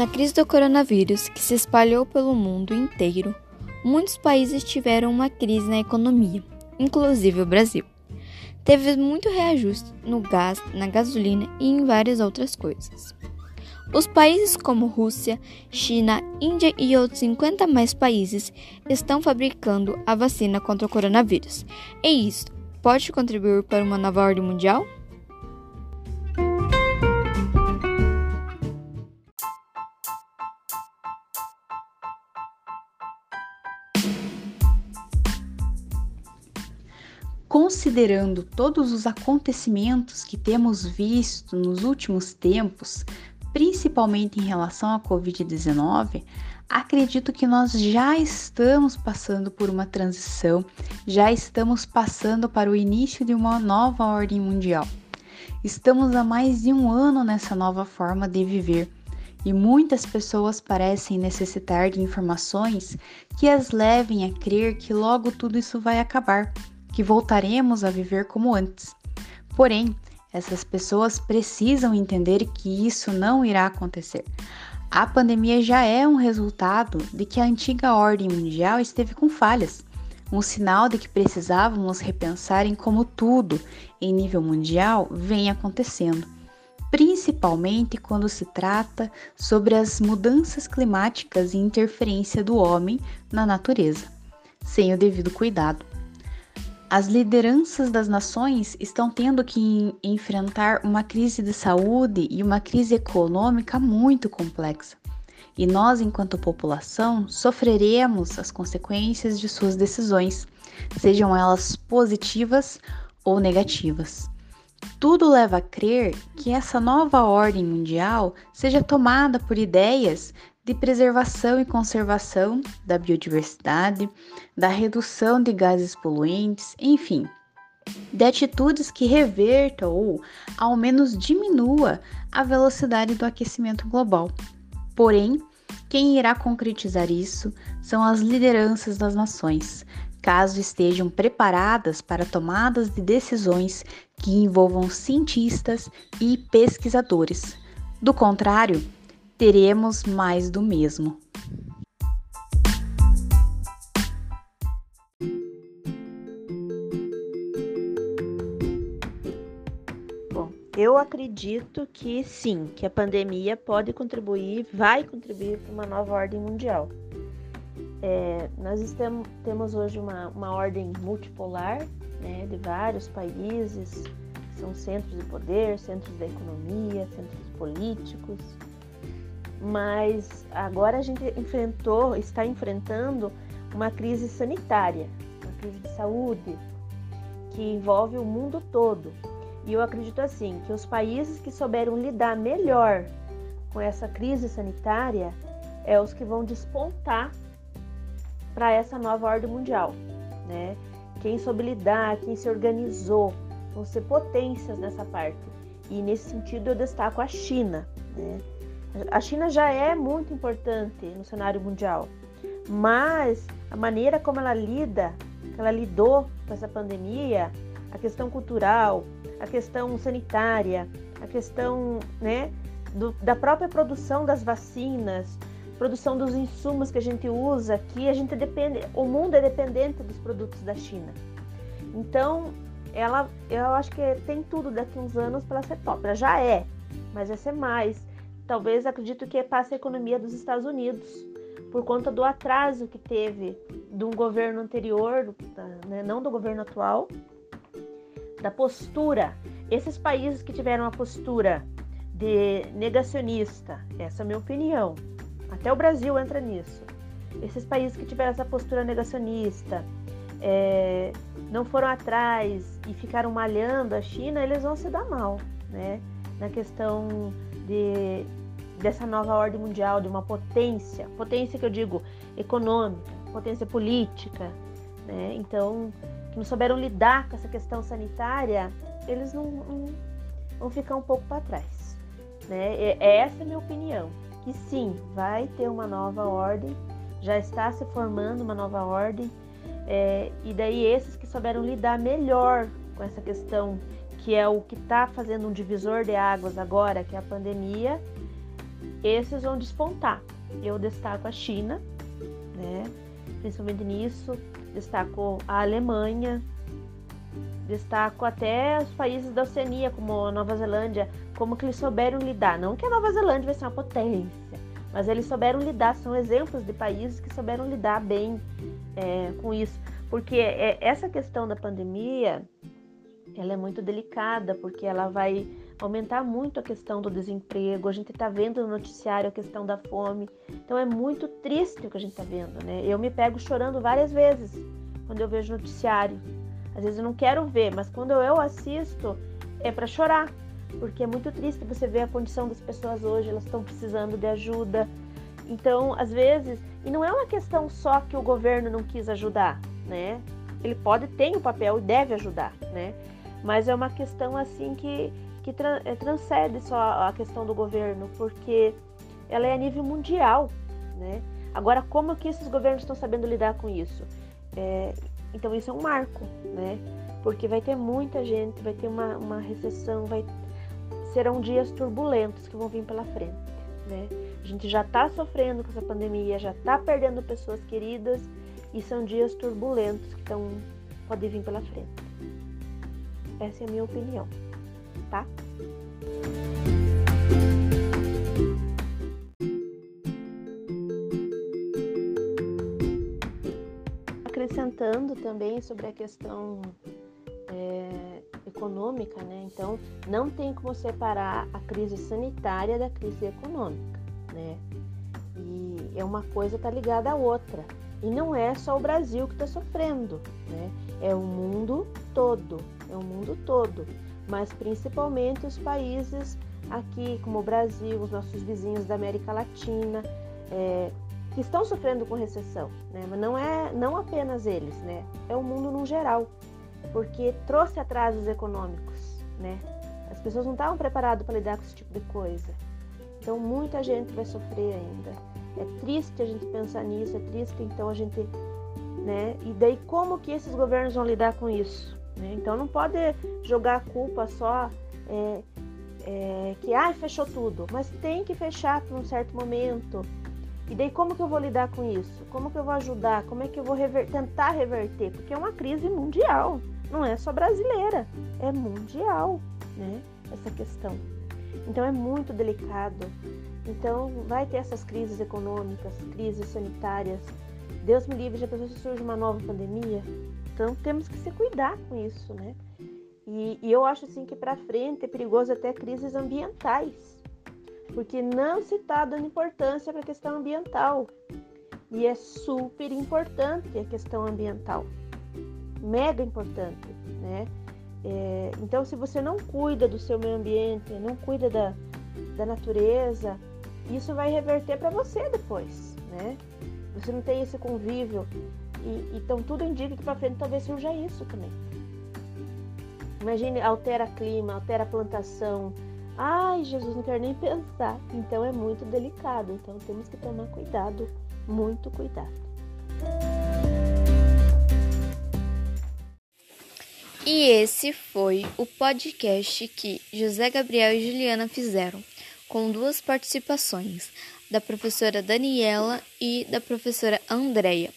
Na crise do coronavírus, que se espalhou pelo mundo inteiro, muitos países tiveram uma crise na economia, inclusive o Brasil. Teve muito reajuste no gás, na gasolina e em várias outras coisas. Os países como Rússia, China, Índia e outros 50 mais países estão fabricando a vacina contra o coronavírus. E isso pode contribuir para uma nova ordem mundial? Considerando todos os acontecimentos que temos visto nos últimos tempos, principalmente em relação à Covid-19, acredito que nós já estamos passando por uma transição, já estamos passando para o início de uma nova ordem mundial. Estamos há mais de um ano nessa nova forma de viver e muitas pessoas parecem necessitar de informações que as levem a crer que logo tudo isso vai acabar que voltaremos a viver como antes. Porém, essas pessoas precisam entender que isso não irá acontecer. A pandemia já é um resultado de que a antiga ordem mundial esteve com falhas, um sinal de que precisávamos repensar em como tudo, em nível mundial, vem acontecendo, principalmente quando se trata sobre as mudanças climáticas e interferência do homem na natureza, sem o devido cuidado. As lideranças das nações estão tendo que enfrentar uma crise de saúde e uma crise econômica muito complexa. E nós, enquanto população, sofreremos as consequências de suas decisões, sejam elas positivas ou negativas. Tudo leva a crer que essa nova ordem mundial seja tomada por ideias de preservação e conservação da biodiversidade, da redução de gases poluentes, enfim, de atitudes que revertam ou, ao menos, diminua a velocidade do aquecimento global. Porém, quem irá concretizar isso são as lideranças das nações, caso estejam preparadas para tomadas de decisões que envolvam cientistas e pesquisadores. Do contrário, teremos mais do mesmo. Bom, eu acredito que sim, que a pandemia pode contribuir, vai contribuir para uma nova ordem mundial. É, nós estamos, temos hoje uma, uma ordem multipolar né, de vários países, são centros de poder, centros da economia, centros políticos, mas agora a gente enfrentou, está enfrentando uma crise sanitária, uma crise de saúde que envolve o mundo todo. E eu acredito assim que os países que souberam lidar melhor com essa crise sanitária é os que vão despontar para essa nova ordem mundial, né? Quem soube lidar, quem se organizou, vão ser potências nessa parte. E nesse sentido eu destaco a China, né? A China já é muito importante no cenário mundial, mas a maneira como ela lida, ela lidou com essa pandemia, a questão cultural, a questão sanitária, a questão né, do, da própria produção das vacinas, produção dos insumos que a gente usa aqui, a gente depende, o mundo é dependente dos produtos da China. Então, ela, eu acho que tem tudo daqui uns anos para ser top. Ela já é, mas vai ser mais talvez acredito que passe a economia dos Estados Unidos, por conta do atraso que teve de um governo anterior, né, não do governo atual, da postura. Esses países que tiveram a postura de negacionista, essa é a minha opinião, até o Brasil entra nisso. Esses países que tiveram essa postura negacionista, é, não foram atrás e ficaram malhando a China, eles vão se dar mal, né? Na questão de, dessa nova ordem mundial, de uma potência, potência que eu digo econômica, potência política, né? Então, que não souberam lidar com essa questão sanitária, eles não, não vão ficar um pouco para trás, né? É, essa é a minha opinião, que sim, vai ter uma nova ordem, já está se formando uma nova ordem, é, e daí esses que souberam lidar melhor com essa questão que é o que está fazendo um divisor de águas agora, que é a pandemia, esses vão despontar. Eu destaco a China, né? principalmente nisso, destaco a Alemanha, destaco até os países da Oceania, como a Nova Zelândia, como que eles souberam lidar. Não que a Nova Zelândia vai ser uma potência, mas eles souberam lidar, são exemplos de países que souberam lidar bem é, com isso. Porque é, essa questão da pandemia, ela é muito delicada, porque ela vai aumentar muito a questão do desemprego. A gente está vendo no noticiário a questão da fome. Então é muito triste o que a gente está vendo, né? Eu me pego chorando várias vezes quando eu vejo noticiário. Às vezes eu não quero ver, mas quando eu assisto é para chorar, porque é muito triste você ver a condição das pessoas hoje, elas estão precisando de ajuda. Então, às vezes, e não é uma questão só que o governo não quis ajudar, né? Ele pode ter o papel e deve ajudar, né? Mas é uma questão assim que que tra é, transcende só a questão do governo, porque ela é a nível mundial, né? Agora, como que esses governos estão sabendo lidar com isso? É, então, isso é um marco, né? Porque vai ter muita gente, vai ter uma, uma recessão, vai serão dias turbulentos que vão vir pela frente, né? A gente já está sofrendo com essa pandemia, já está perdendo pessoas queridas e são dias turbulentos que estão podem vir pela frente. Essa é a minha opinião tá? Acrescentando também sobre a questão é, econômica, né? Então, não tem como separar a crise sanitária da crise econômica, né? E é uma coisa tá ligada à outra. E não é só o Brasil que está sofrendo, né? É o mundo todo, é o mundo todo mas principalmente os países aqui, como o Brasil, os nossos vizinhos da América Latina, é, que estão sofrendo com recessão, né? Mas não é não apenas eles, né? É o mundo no geral, porque trouxe atrasos econômicos, né? As pessoas não estavam preparadas para lidar com esse tipo de coisa. Então muita gente vai sofrer ainda. É triste a gente pensar nisso, é triste então a gente, né? E daí como que esses governos vão lidar com isso? Né? Então não pode jogar a culpa só é, é, que ah, fechou tudo, mas tem que fechar por um certo momento. E daí como que eu vou lidar com isso? Como que eu vou ajudar? Como é que eu vou rever tentar reverter? Porque é uma crise mundial, não é só brasileira, é mundial, né? Essa questão. Então é muito delicado. Então vai ter essas crises econômicas, crises sanitárias. Deus me livre, já pensou se surge uma nova pandemia? Então temos que se cuidar com isso, né? E, e eu acho assim que para frente é perigoso até crises ambientais, porque não se está dando importância para a questão ambiental. E é super importante a questão ambiental, mega importante, né? É, então, se você não cuida do seu meio ambiente, não cuida da, da natureza, isso vai reverter para você depois, né? Você não tem esse convívio e, então tudo indica que para frente talvez surja isso também. Imagine, altera clima, altera plantação. Ai, Jesus, não quero nem pensar. Então é muito delicado. Então temos que tomar cuidado, muito cuidado. E esse foi o podcast que José Gabriel e Juliana fizeram, com duas participações, da professora Daniela e da professora Andréia